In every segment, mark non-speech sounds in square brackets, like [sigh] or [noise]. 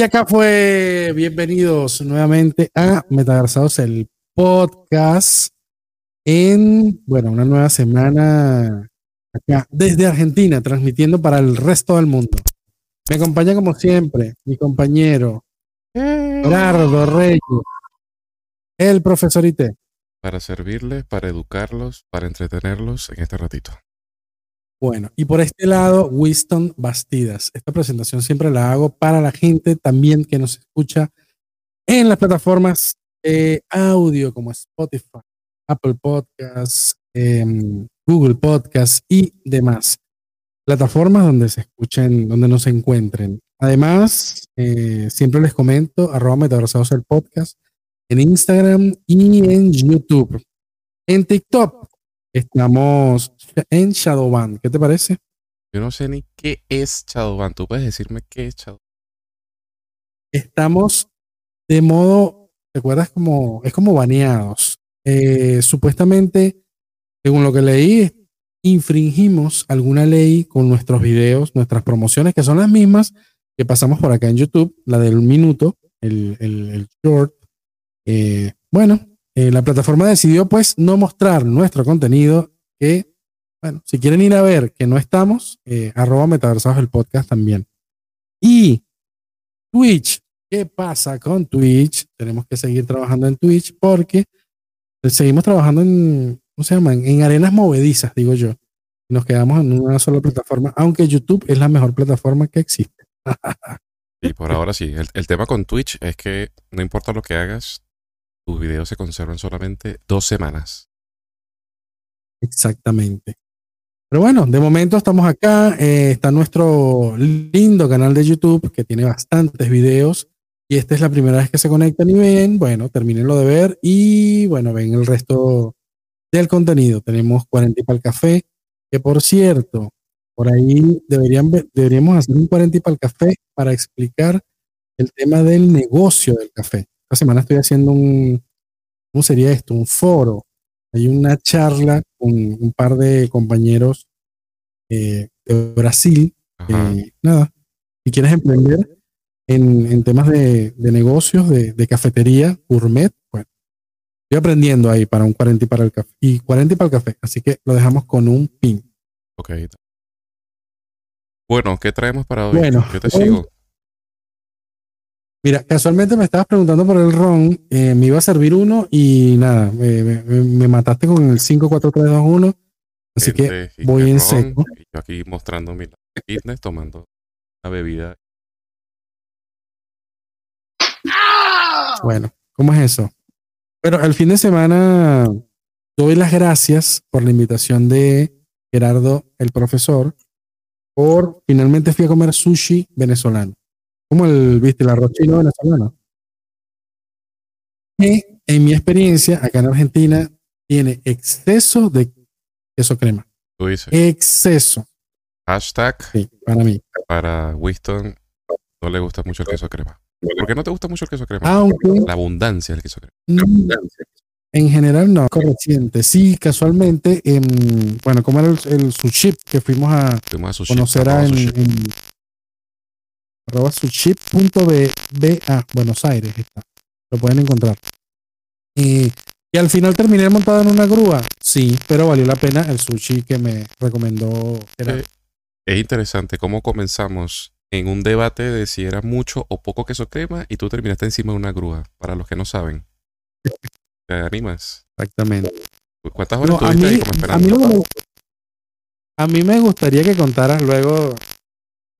Y acá fue, bienvenidos nuevamente a Metaversados, el podcast, en, bueno, una nueva semana acá desde Argentina, transmitiendo para el resto del mundo. Me acompaña como siempre mi compañero Gerardo Reyes, el profesor IT. Para servirles, para educarlos, para entretenerlos en este ratito. Bueno, y por este lado, Winston Bastidas. Esta presentación siempre la hago para la gente también que nos escucha en las plataformas de audio como Spotify, Apple Podcasts, em, Google Podcasts y demás. Plataformas donde se escuchen, donde nos encuentren. Además, eh, siempre les comento, arroba metaversados el podcast en Instagram y en YouTube. En TikTok Estamos en Shadowban. ¿Qué te parece? Yo no sé ni qué es Shadowban. ¿Tú puedes decirme qué es Shadowban? Estamos de modo, ¿te acuerdas? Como, es como baneados. Eh, supuestamente, según lo que leí, infringimos alguna ley con nuestros videos, nuestras promociones, que son las mismas que pasamos por acá en YouTube, la del minuto, el, el, short. Eh, bueno, eh, la plataforma decidió pues no mostrar nuestro contenido que, bueno, si quieren ir a ver que no estamos, eh, arroba metaversados el podcast también. Y Twitch, ¿qué pasa con Twitch? Tenemos que seguir trabajando en Twitch porque seguimos trabajando en, ¿cómo se llama? En arenas movedizas, digo yo. Nos quedamos en una sola plataforma, aunque YouTube es la mejor plataforma que existe. [laughs] y por ahora sí. el, tema con Twitch es que no importa lo que hagas, tus videos se conservan solamente dos semanas. Exactamente. Pero bueno, de momento estamos acá. Eh, está nuestro lindo canal de YouTube que tiene bastantes videos. Y esta es la primera vez que se conectan y ven. Bueno, terminenlo de ver y bueno, ven el resto del contenido. Tenemos 40 y para el café, que por cierto, por ahí deberían, deberíamos hacer un 40 y para el café para explicar el tema del negocio del café. Esta semana estoy haciendo un, ¿cómo sería esto? Un foro. Hay una charla con un par de compañeros eh, de Brasil. nada, si quieres emprender en, temas de, negocios, de, cafetería, gourmet, bueno, estoy aprendiendo ahí para un 40 y para el café. Y 40 y para el café. Así que lo dejamos con un pin. Ok. Bueno, ¿qué traemos para hoy? Bueno, yo te sigo. Mira, casualmente me estabas preguntando por el ron, eh, me iba a servir uno y nada, me, mataste con el 5, 4, 3, 2, 1. Así que voy en seco. yo aquí mostrando mi fitness, tomando la bebida. Bueno, ¿cómo es eso? Pero el fin de semana doy las gracias por la invitación de Gerardo, el profesor, por finalmente fui a comer sushi venezolano. Como el, viste, el arroz chino venezolano. Y en mi experiencia, acá en Argentina, tiene exceso de queso crema. Tú dices. Exceso. Hashtag. Sí, para mí. Para Winston no le gusta mucho el queso crema. ¿Por qué no te gusta mucho el queso crema? Aunque, la abundancia del queso crema. En general no, corriente. Sí, casualmente, en, bueno, como era el, sushi que fuimos a, conocer a en, arroba suship.ba, Buenos Aires está. Lo pueden encontrar. Y, y, al final terminé montado en una grúa. Sí, pero valió la pena el sushi que me recomendó. Eh, es interesante cómo comenzamos en un debate de si era mucho o poco queso crema y tú terminaste encima de una grúa, para los que no saben. [laughs] ¿Te animas? Exactamente. ¿Cuántas horas estuviste ahí como esperando? a mí me gustaría que contaras luego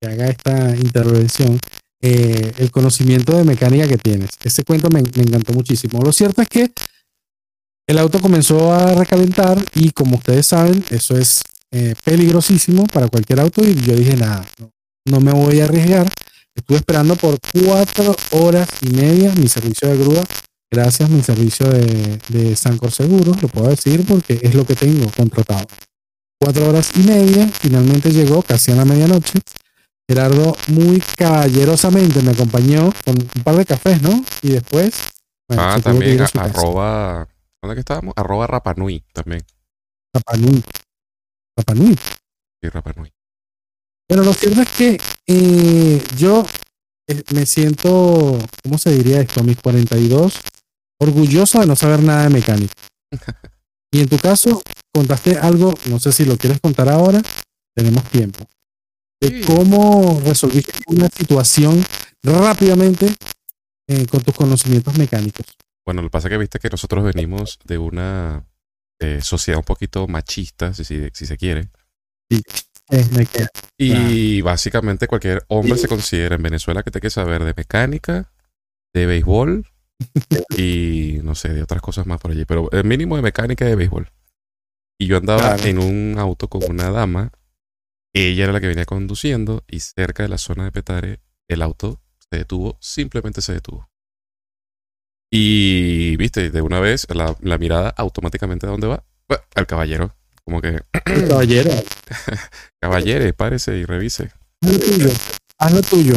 haga esta intervención, eh, el conocimiento de mecánica que tienes. Ese cuento me, encantó muchísimo. Lo cierto es que el auto comenzó a recalentar y como ustedes saben, eso es eh, peligrosísimo para cualquier auto y yo dije, nada, no, me voy a arriesgar. Estuve esperando por cuatro horas y media mi servicio de grúa. Gracias, mi servicio de, de Sancor Seguros, lo puedo decir porque es lo que tengo contratado. Cuatro horas y media, finalmente llegó casi a la medianoche. Gerardo muy caballerosamente me acompañó con un par de cafés, ¿no? Y después. ah, también arroba. ¿Dónde que estábamos? Arroba Rapanui también. Rapanui. Rapanui. Sí, Rapanui. Bueno, lo cierto es que eh, yo me siento, ¿cómo se diría esto? A mis 42, orgulloso de no saber nada de mecánica. [laughs] y en tu caso, contaste algo, no sé si lo quieres contar ahora, tenemos tiempo, de cómo resolviste una situación rápidamente eh, con tus conocimientos mecánicos. Bueno, lo que pasa es que viste que nosotros venimos de una eh, sociedad un poquito machista, si, si, se quiere. Sí. Y básicamente cualquier hombre se considera en Venezuela que tiene que saber de mecánica, de béisbol [laughs] y no sé, de otras cosas más por allí, pero el mínimo de mecánica y de béisbol. Y yo andaba en un auto con una dama, ella era la que venía conduciendo y cerca de la zona de Petare el auto se detuvo, simplemente se detuvo. Y, viste, de una vez la, la mirada automáticamente a dónde va, al caballero. Como que. Caballero. [laughs] Caballere, párese y revise. Haz lo tuyo. Haz lo tuyo.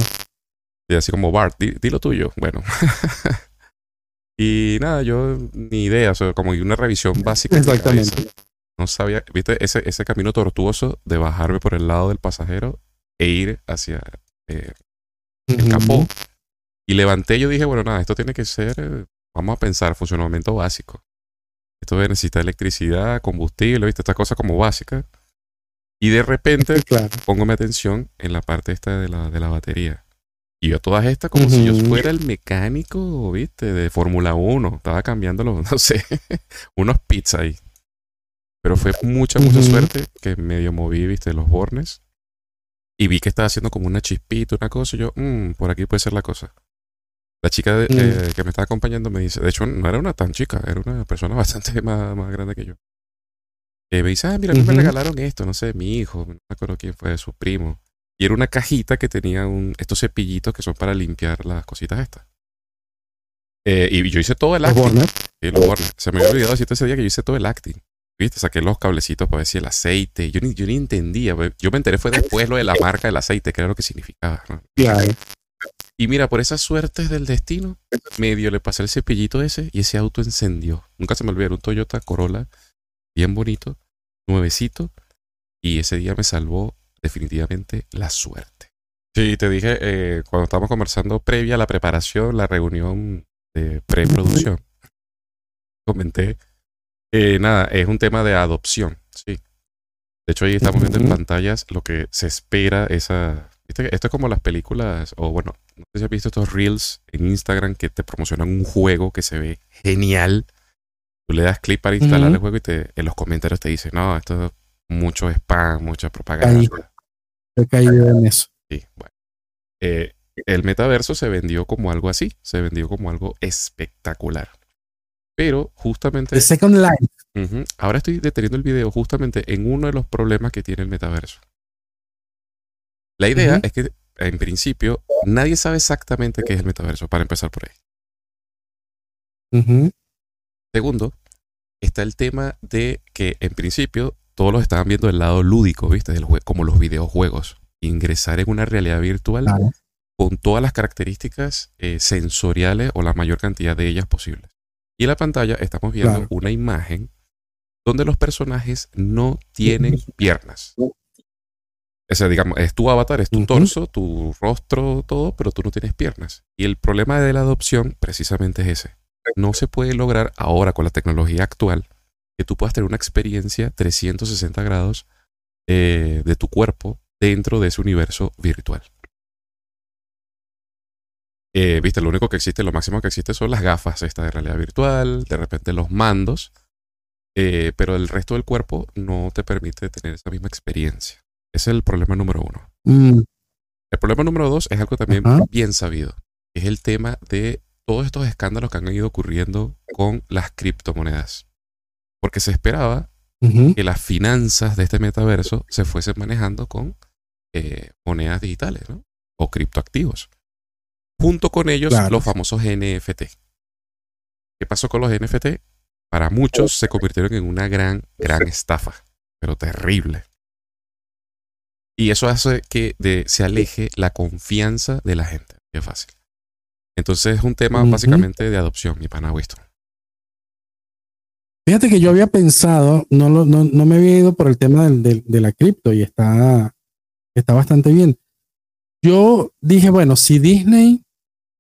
Y así como Bart, di, lo tuyo. Bueno. [laughs] y nada, yo ni idea, o sea, como una revisión básica. Exactamente. No sabía, viste, ese, ese camino tortuoso de bajarme por el lado del pasajero e ir hacia eh, el capó. Y levanté, yo dije, bueno, nada, esto tiene que ser, vamos a pensar, funcionamiento básico. Esto necesita electricidad, combustible, ¿viste? Estas cosas como básicas. Y de repente [laughs] pongo mi atención en la parte esta de la, de la batería. Y yo todas estas como si yo fuera el mecánico, ¿viste? De Fórmula 1. Estaba cambiando los, [laughs] no sé, unos pits ahí. Pero fue mucha, mucha suerte que medio moví, ¿viste? Los bornes. Y vi que estaba haciendo como una chispita, una cosa. Y yo, mmm, por aquí puede ser la cosa. La chica mm. eh, que me estaba acompañando me dice, de hecho no era una tan chica, era una persona [laughs] bastante más, más grande que yo. Eh, me dice, ah, mira, me regalaron esto, no sé, mi hijo, no me acuerdo quién fue, su primo. Y era una cajita que tenía un, estos cepillitos que son para limpiar las cositas estas. Eh, y yo hice todo el acting. Se me había olvidado decirte ese día que yo hice todo el acting. ¿Viste? Saqué los cablecitos para ver si el aceite. Yo ni, yo ni entendía. Yo me enteré fue después lo de la marca del aceite, que era lo que significaba. Y mira, por esas suertes del destino, medio le pasé el cepillito ese y ese auto encendió. Nunca se me olvidó, un Toyota Corolla, bien bonito, nuevecito. Y ese día me salvó definitivamente la suerte. Sí, te dije, eh, cuando estábamos conversando previa a la preparación, la reunión de preproducción, comenté, eh, nada, es un tema de adopción, sí. De hecho, ahí estamos viendo en pantallas lo que se espera esa esto es como las películas, o bueno, no sé si has visto estos reels en Instagram que te promocionan un juego que se ve genial. Tú le das clic para instalar el juego y te, en los comentarios te dice, no, esto es mucho spam, mucha propaganda. He caído en eso. Sí, bueno. Eh, el metaverso se vendió como algo así, se vendió como algo espectacular. Pero justamente... The Second Life. ahora estoy deteniendo el video justamente en uno de los problemas que tiene el metaverso. La idea es que, en principio, nadie sabe exactamente qué es el metaverso, para empezar por ahí. Segundo, está el tema de que, en principio, todos los estaban viendo del lado lúdico, ¿viste? Del como los videojuegos. Ingresar en una realidad virtual con todas las características eh, sensoriales o la mayor cantidad de ellas posibles. Y en la pantalla estamos viendo una imagen donde los personajes no tienen [laughs] piernas. O sea, digamos, es tu avatar, es tu torso, tu rostro, todo, pero tú no tienes piernas. Y el problema de la adopción precisamente es ese. No se puede lograr ahora con la tecnología actual que tú puedas tener una experiencia 360 grados eh, de tu cuerpo dentro de ese universo virtual. Eh, viste, lo único que existe, lo máximo que existe son las gafas esta de realidad virtual, de repente los mandos, eh, pero el resto del cuerpo no te permite tener esa misma experiencia. Ese es el problema número uno. Mm. El problema número dos es algo también bien sabido. Es el tema de todos estos escándalos que han ido ocurriendo con las criptomonedas. Porque se esperaba que las finanzas de este metaverso se fuesen manejando con eh, monedas digitales ¿no? o criptoactivos. Junto con ellos los famosos NFT. ¿Qué pasó con los NFT? Para muchos se convirtieron en una gran, gran estafa, pero terrible. Y eso hace que se aleje la confianza de la gente. Qué fácil. Entonces es un tema básicamente de adopción, mi pana Winston. Fíjate que yo había pensado, no, no, no me había ido por el tema del, de la cripto y está, está bastante bien. yo dije, bueno, si Disney,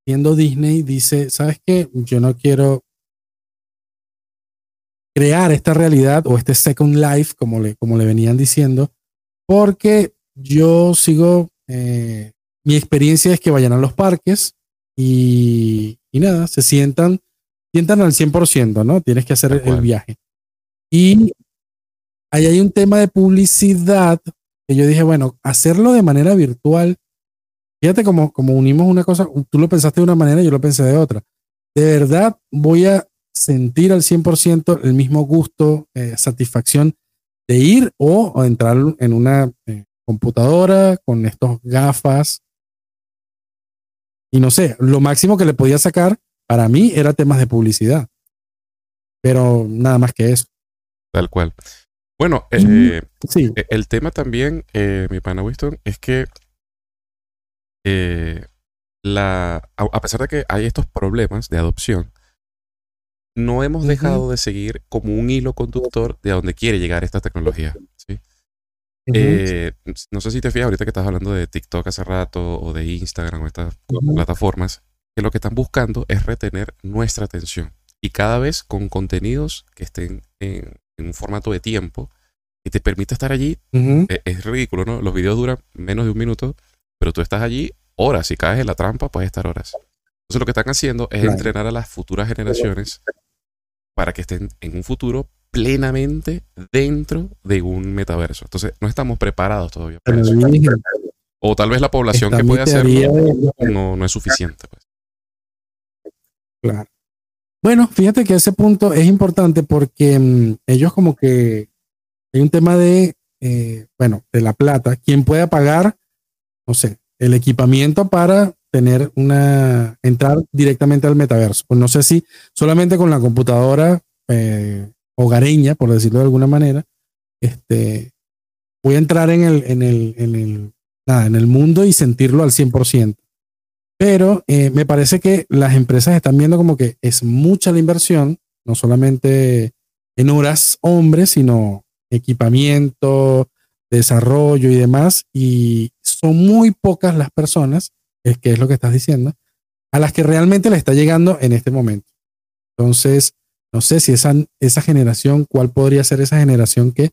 siendo Disney, dice, ¿sabes qué? Yo no quiero crear esta realidad o este Second Life, como le, como le venían diciendo, porque yo sigo, eh, mi experiencia es que vayan a los parques y, y nada, se sientan, sientan al 100%, ¿no? Tienes que hacer el viaje. Y ahí hay un tema de publicidad que yo dije, bueno, hacerlo de manera virtual Fíjate como, como unimos una cosa, tú lo pensaste de una manera y yo lo pensé de otra. De verdad voy a sentir al 100% el mismo gusto, eh, satisfacción de ir o, entrar en una eh, computadora con estos gafas. Y no sé, lo máximo que le podía sacar para mí era temas de publicidad. Pero nada más que eso. Tal cual. Bueno, eh, sí. el tema también, mi pana Winston, es que eh, la, a, pesar de que hay estos problemas de adopción, no hemos dejado de seguir como un hilo conductor de a dónde quiere llegar esta tecnología. Eh, no sé si te fijas ahorita que estás hablando de TikTok hace rato o de Instagram o estas plataformas, que lo que están buscando es retener nuestra atención y cada vez con contenidos que estén en, un formato de tiempo y te permite estar allí. E, es ridículo, ¿no? Los videos duran menos de un minuto pero tú estás allí horas. Si caes en la trampa, puedes estar horas. Entonces lo que están haciendo es entrenar a las futuras generaciones para que estén en un futuro plenamente dentro de un metaverso. Entonces no estamos preparados todavía para eso. O tal vez la población que puede hacerlo no, no es suficiente. Pues. Claro. Bueno, fíjate que ese punto es importante porque mm, ellos como que hay un tema de, eh, bueno, de la plata. ¿Quién puede pagar no sé, el equipamiento para tener una, entrar directamente al metaverso. Pues no sé si solamente con la computadora eh, hogareña, por decirlo de alguna manera, este, voy a entrar en el, en el, en el, nada, en el mundo y sentirlo al 100%. Pero eh, me parece que las empresas están viendo como que es mucha la inversión, no solamente en horas hombres, sino equipamiento, desarrollo y demás, y son muy pocas las personas, es que es lo que estás diciendo, a las que realmente le está llegando en este momento. Entonces, no sé si esa, esa generación, cuál podría ser esa generación que,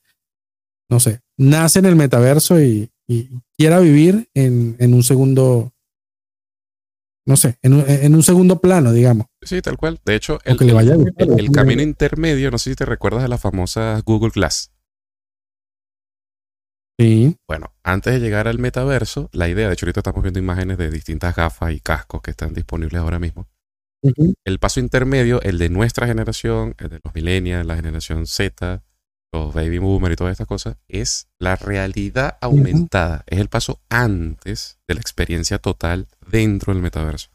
no sé, nace en el metaverso y, quiera vivir en, un segundo, no sé, en un, segundo plano, digamos. Sí, tal cual. De hecho, el, el camino intermedio, no sé si te recuerdas de la famosa Google Glass. Bueno, antes de llegar al metaverso, la idea, de hecho ahorita estamos viendo imágenes de distintas gafas y cascos que están disponibles ahora mismo. El paso intermedio, el de nuestra generación, el de los millennials, la generación Z, los baby boomers y todas estas cosas, es la realidad aumentada. Es el paso antes de la experiencia total dentro del metaverso.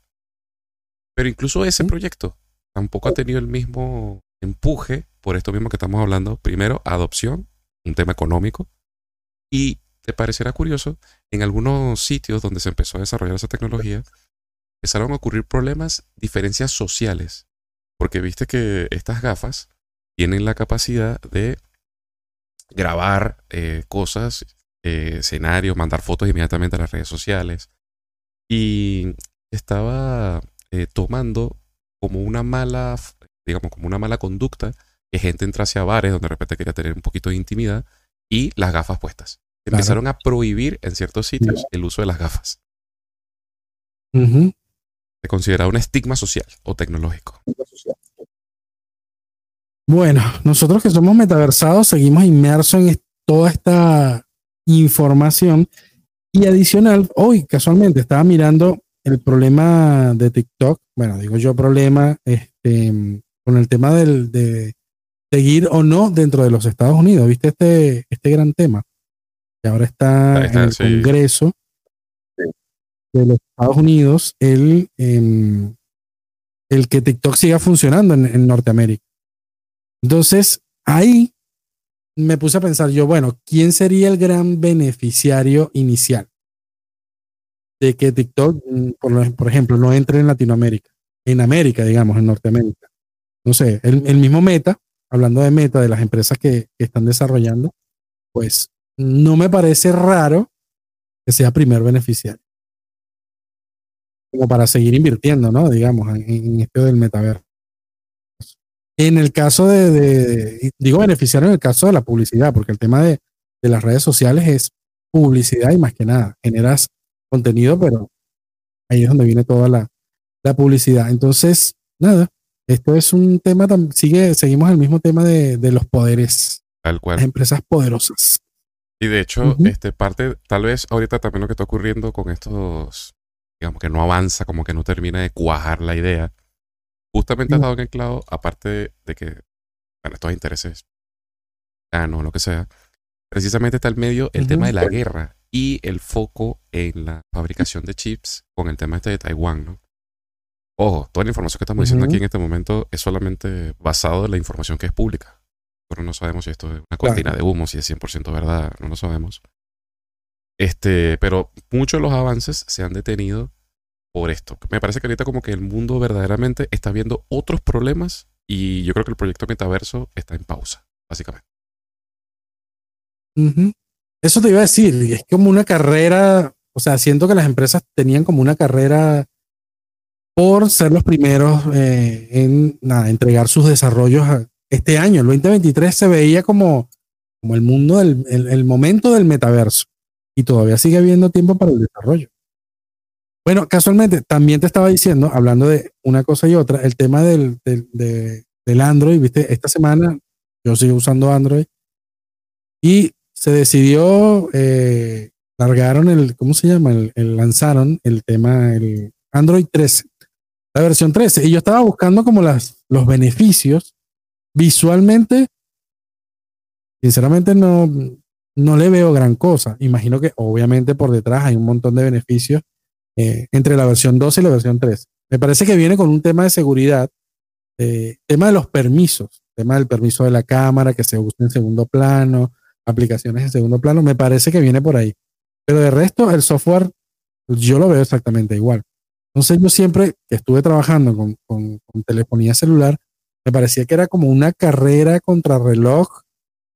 Pero incluso ese proyecto tampoco ha tenido el mismo empuje por esto mismo que estamos hablando. Primero, adopción, un tema económico. Y te parecerá curioso, en algunos sitios donde se empezó a desarrollar esa tecnología, empezaron a ocurrir problemas, diferencias sociales. Porque viste que estas gafas tienen la capacidad de grabar eh, cosas, eh, escenarios, mandar fotos inmediatamente a las redes sociales. Y estaba eh, tomando como una mala, digamos, como una mala conducta que gente entrase a bares donde de repente quería tener un poquito de intimidad y las gafas puestas. Empezaron a prohibir en ciertos sitios el uso de las gafas. Se considera un estigma social o tecnológico. Bueno, nosotros que somos metaversados seguimos inmersos en toda esta información. Y adicional, hoy casualmente estaba mirando el problema de TikTok. Bueno, digo yo problema este, con el tema del, de seguir o no dentro de los Estados Unidos. ¿Viste este, este gran tema? Que ahora está, en el Congreso de los Estados Unidos, el, em, el que TikTok siga funcionando en, Norteamérica. Entonces, ahí me puse a pensar yo, bueno, ¿quién sería el gran beneficiario inicial de que TikTok, mm, por, por ejemplo, no entre en Latinoamérica, en América, digamos, en Norteamérica? No sé, el, el mismo Meta hablando de meta, de las empresas que, están desarrollando, pues no me parece raro que sea primer beneficiario. como para seguir invirtiendo, ¿no? Digamos, en, esto del metaverso. En el caso de, digo beneficiar en el caso de la publicidad, porque el tema de, de las redes sociales es publicidad y más que nada, generas contenido, pero ahí es donde viene toda la, la publicidad. Entonces, nada, esto es un tema, sigue, seguimos el mismo tema de, de los poderes. Tal cual. Las empresas poderosas. Y de hecho, este parte, tal vez ahorita también lo que está ocurriendo con estos, digamos que no avanza, como que no termina de cuajar la idea. Justamente has dado en el clavo, aparte de, que, bueno, estos intereses, no, lo que sea, precisamente está el medio el tema de la guerra y el foco en la fabricación de chips con el tema este de Taiwán, ¿no? Ojo, toda la información que estamos diciendo aquí en este momento es solamente basado en la información que es pública. No sabemos si esto es una cortina de humo, si es 100% verdad, no lo sabemos. Este, pero muchos de los avances se han detenido por esto. Me parece que ahorita como que el mundo verdaderamente está viendo otros problemas y yo creo que el proyecto Metaverso está en pausa, básicamente. Eso te iba a decir, es como una carrera, o sea, siento que las empresas tenían como una carrera por ser los primeros eh, en entregar sus desarrollos este año. El 2023 se veía como, como el mundo del el, momento del metaverso y todavía sigue habiendo tiempo para el desarrollo. Bueno, casualmente también te estaba diciendo, hablando de una cosa y otra, el tema del, del, del Android, viste, esta semana yo sigo usando Android y se decidió, eh, largaron el, ¿cómo se llama? El, lanzaron el tema, el Android 13 la versión 13. Y yo estaba buscando como las, los beneficios. Visualmente, sinceramente no, no le veo gran cosa. Imagino que obviamente por detrás hay un montón de beneficios eh, entre la versión 12 y la versión 13. Me parece que viene con un tema de seguridad, eh, tema de los permisos, tema del permiso de la cámara que se usa en segundo plano, aplicaciones en segundo plano, me parece que viene por ahí. Pero de resto, el software yo lo veo exactamente igual. Entonces yo siempre que estuve trabajando con, con, telefonía celular, me parecía que era como una carrera contra reloj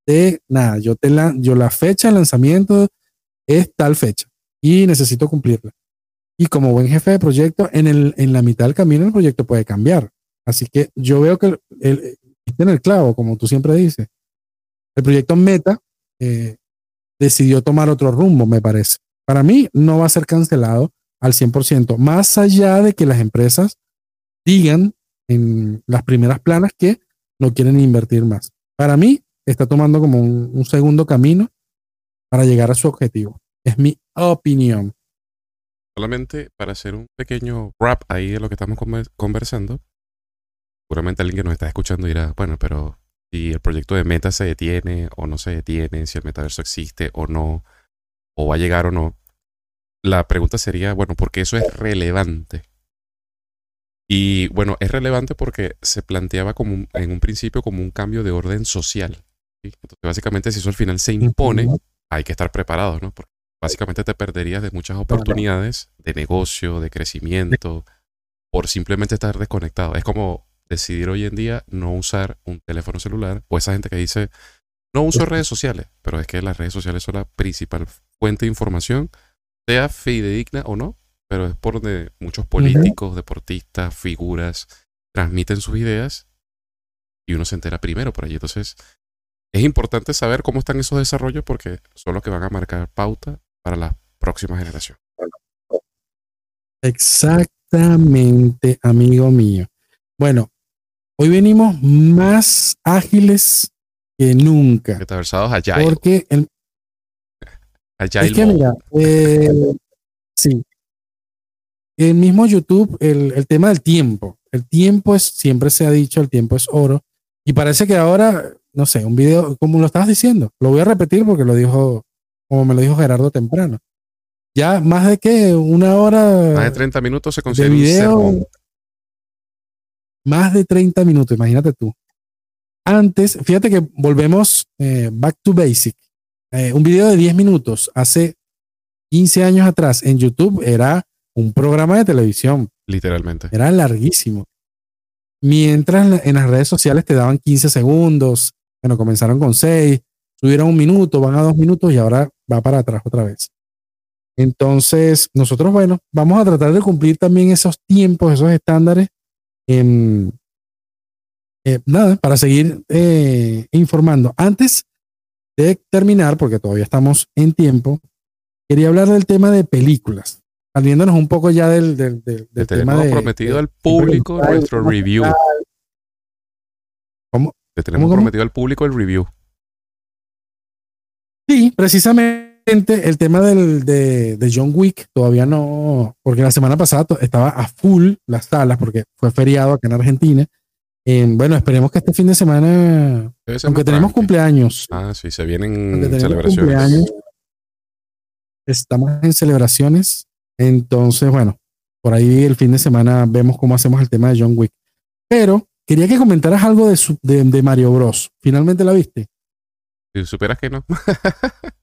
de nada, yo, te la, yo la fecha de lanzamiento es tal fecha y necesito cumplirla. Y como buen jefe de proyecto, en, el, en la mitad del camino el proyecto puede cambiar. Así que yo veo que el, en el clavo, como tú siempre dices. El proyecto Meta eh, decidió tomar otro rumbo, me parece. Para mí no va a ser cancelado al 100%, más allá de que las empresas digan en las primeras planas que no quieren invertir más. Para mí, está tomando como un, segundo camino para llegar a su objetivo. Es mi opinión. Solamente para hacer un pequeño wrap ahí de lo que estamos conversando, seguramente alguien que nos está escuchando dirá, bueno, pero si el proyecto de Meta se detiene o no se detiene, si el metaverso existe o no, o va a llegar o no, la pregunta sería, bueno, ¿por qué eso es relevante? Y bueno, es relevante porque se planteaba como en un principio como un cambio de orden social. Entonces, básicamente, si eso al final se impone, hay que estar preparados, ¿no? Porque básicamente te perderías de muchas oportunidades de negocio, de crecimiento, por simplemente estar desconectado. Es como decidir hoy en día no usar un teléfono celular, o esa gente que dice, no uso redes sociales, pero es que las redes sociales son la principal fuente de información sea fidedigna o no, pero es por donde muchos políticos, deportistas, figuras transmiten sus ideas y uno se entera primero por allí. Entonces, es importante saber cómo están esos desarrollos porque son los que van a marcar pauta para la próxima generación. Exactamente, amigo mío. Bueno, hoy venimos más ágiles que nunca. Metaversados allá. Porque el, es que mira, eh, sí. El mismo YouTube, el, el, tema del tiempo. El tiempo es, siempre se ha dicho, el tiempo es oro. Y parece que ahora, no sé, un video, como lo estabas diciendo, lo voy a repetir porque lo dijo, como me lo dijo Gerardo temprano. Ya más de que una hora. Más de 30 minutos se consigue video. más de 30 minutos, imagínate tú. Antes, fíjate que volvemos eh, back to basic. Eh, un video de 10 minutos hace 15 años atrás en YouTube era un programa de televisión. Literalmente. Era larguísimo. Mientras en las redes sociales te daban 15 segundos, bueno, comenzaron con 6, subieron un minuto, van a dos minutos y ahora va para atrás otra vez. Entonces, nosotros, bueno, vamos a tratar de cumplir también esos tiempos, esos estándares. En, eh, nada, para seguir eh, informando. Antes de terminar, porque todavía estamos en tiempo, quería hablar del tema de películas, saliéndonos un poco ya del, del, del, tema de... prometido al público nuestro review. ¿Cómo? Le tenemos prometido al público el review. Sí, precisamente el tema del, de, de, John Wick todavía no, porque la semana pasada estaba a full las salas porque fue feriado acá en Argentina bueno, esperemos que este fin de semana, aunque tenemos cumpleaños. Ah, sí, se vienen celebraciones. Estamos en celebraciones. Entonces, bueno, por ahí el fin de semana vemos cómo hacemos el tema de John Wick. Pero quería que comentaras algo de, de, Mario Bros. ¿Finalmente la viste? Si superas que no. [laughs]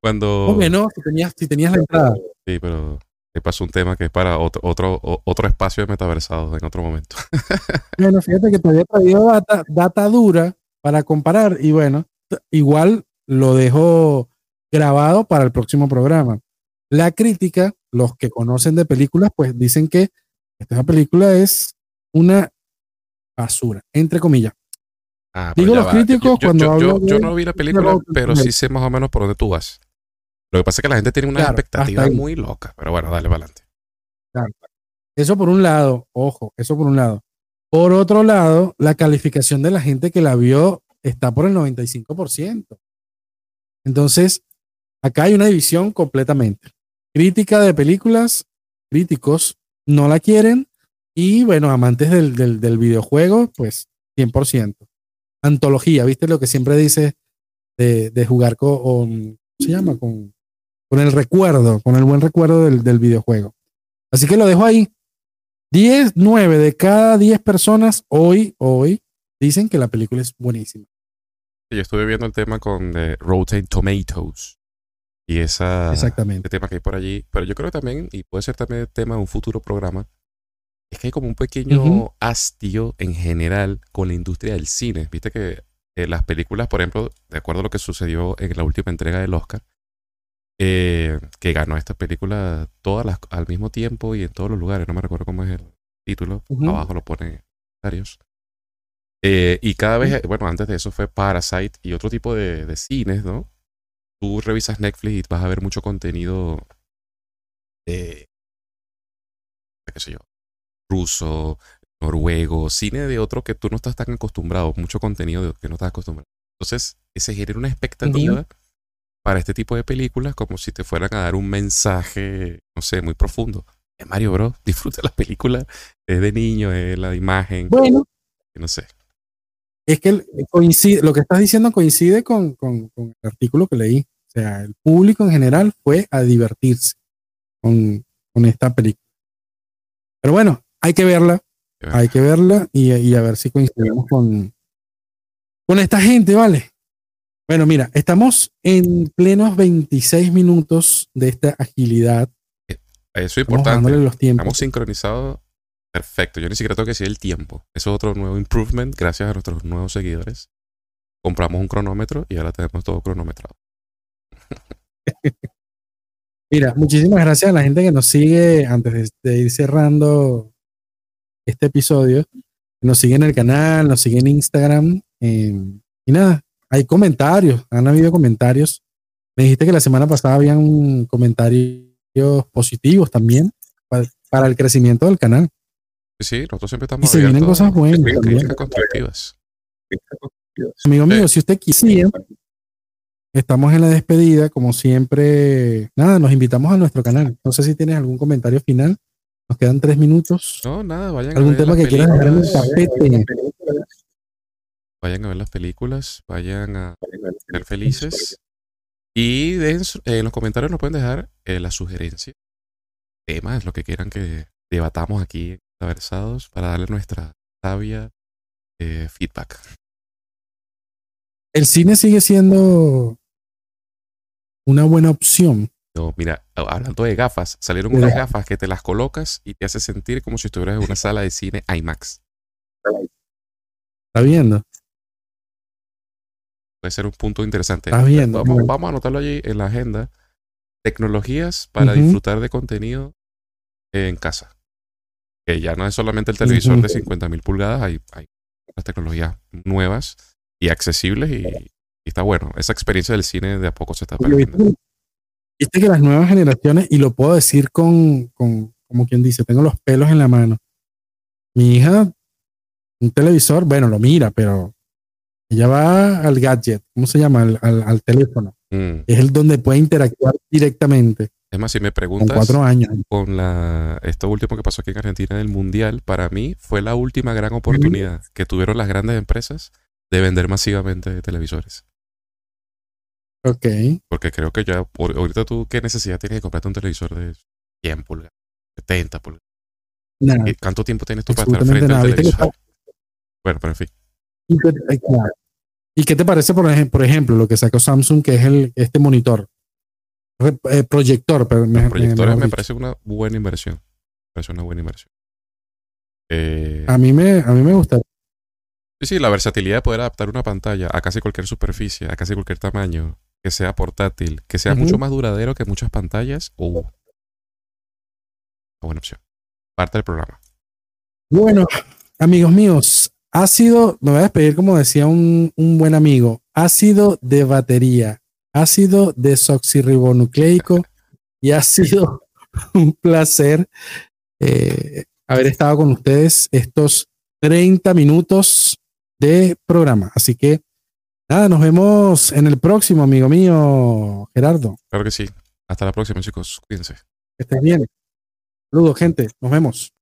Cuando. ¿Cómo no? Si tenías, si tenías la entrada. Sí, pero pasó un tema que es para otro, otro, otro espacio de metaversados en otro momento. [laughs] bueno, fíjate que te había traído data, data dura para comparar y bueno, igual lo dejo grabado para el próximo programa. La crítica, los que conocen de películas, pues dicen que esta película es una basura, entre comillas. Ah, Digo los críticos cuando yo, yo, no vi la película, pero sí sé más o menos por dónde tú vas. Lo que pasa es que la gente tiene una expectativa muy loca, pero bueno, dale para adelante. Eso por un lado, ojo, eso por un lado. Por otro lado, la calificación de la gente que la vio está por el 95%. Entonces, acá hay una división completamente. Crítica de películas, críticos no la quieren y bueno, amantes del, del, videojuego, pues 100%. Antología, ¿viste lo que siempre dice de, de jugar con, ¿cómo se llama? Con con el recuerdo, con el buen recuerdo del, videojuego. Así que lo dejo ahí. 10, 9 de cada 10 personas hoy, hoy, dicen que la película es buenísima. Yo estuve viendo el tema con The Rotten Tomatoes y esa, Exactamente. ese tema que hay por allí. Pero yo creo que también, y puede ser también el tema de un futuro programa, es que hay como un pequeño hastío en general con la industria del cine. Viste que eh, las películas, por ejemplo, de acuerdo a lo que sucedió en la última entrega del Oscar, eh, que ganó esta película todas las, al mismo tiempo y en todos los lugares. No me recuerdo cómo es el título. Abajo lo pone varios. Eh, y cada vez, bueno, antes de eso fue Parasite y otro tipo de, de, cines, ¿no? Tú revisas Netflix y vas a ver mucho contenido de, qué sé yo, ruso, noruego, cine de otro que tú no estás tan acostumbrado, mucho contenido de que no estás acostumbrado. Entonces, se genera una expectativa para este tipo de películas como si te fueran a dar un mensaje, no sé, muy profundo. Es Mario Bros, [laughs] disfruta la película, es de niño, es la imagen. Bueno, no sé. Es que coincide, lo que estás diciendo coincide con, con, el artículo que leí. O sea, el público en general fue a divertirse con, con esta película. Pero bueno, hay que verla, hay que verla y, y a ver si coincidimos con, con esta gente, ¿vale? Bueno, mira, estamos en plenos 26 minutos de esta agilidad. Eso es importante. Los Estamos sincronizados. Perfecto. Yo ni siquiera tengo que decir el tiempo. Eso es otro nuevo improvement gracias a nuestros nuevos seguidores. Compramos un cronómetro y ahora tenemos todo cronometrado. [laughs] Mira, muchísimas gracias a la gente que nos sigue antes de, ir cerrando este episodio. Nos sigue en el canal, nos sigue en Instagram. y nada, hay comentarios, han habido comentarios. Me dijiste que la semana pasada habían comentarios positivos también para, el crecimiento del canal. Sí, nosotros siempre estamos. Y se vienen cosas buenas. constructivas. Amigo mío, si usted quisiera, estamos en la despedida. Como siempre, nada, nos invitamos a nuestro canal. No sé si tienes algún comentario final. Nos quedan tres minutos. No, nada, vayan ¿Algún tema que quieras dejar en el tapete? vayan a ver las películas, vayan a ser felices. Y dejen, en los comentarios nos pueden dejar eh, las sugerencias, temas, lo que quieran que debatamos aquí Versados para darle nuestra sabia eh, feedback. El cine sigue siendo una buena opción. No, mira, hablando de gafas, salieron unas gafas que te las colocas y te hace sentir como si estuvieras en una sala de cine IMAX. ¿Está viendo? puede ser un punto interesante. vamos, vamos, a anotarlo allí en la agenda tecnologías para disfrutar de contenido en casa. Que ya no es solamente el televisor de 50.000 pulgadas, hay, hay las tecnologías nuevas y accesibles y, está bueno. Esa experiencia del cine de a poco se está perdiendo. Viste que las nuevas generaciones, y lo puedo decir con, con, como quien dice, tengo los pelos en la mano. Mi hija, un televisor, bueno, lo mira, pero ella va al gadget, ¿cómo se llama? Al, teléfono. Mm. Es el donde puede interactuar directamente. Es más, si me preguntas. Con cuatro años. Con la, esto último que pasó aquí en Argentina del Mundial, para mí fue la última gran oportunidad que tuvieron las grandes empresas de vender masivamente televisores. Ok. Porque creo que ya, ahorita tú, ¿qué necesidad tienes de comprarte un televisor de 100 pulgadas, 70 pulgadas? ¿Cuánto tiempo tienes tú para estar frente al televisor? Bueno, pero en fin. Eh, ¿Y qué, te parece, por, ejemplo, lo que sacó Samsung, que es el, este monitor? Eh, proyector. Pero Los proyectores me, parece una buena inversión. Me parece una buena inversión. Eh, a, mí me, a mí me gusta. Sí, sí, la versatilidad de poder adaptar una pantalla a casi cualquier superficie, a casi cualquier tamaño, que sea portátil, que sea mucho más duradero que muchas pantallas. Uh, una buena opción. Parte del programa. Bueno, amigos míos, Ácido, me voy a despedir como decía un, buen amigo, ácido de batería, ácido desoxirribonucleico y ha sido [laughs] un placer eh, haber estado con ustedes estos 30 minutos de programa. Así que nada, nos vemos en el próximo, amigo mío, Gerardo. Claro que sí. Hasta la próxima, chicos. Cuídense. Que estén bien. Saludos, gente. Nos vemos.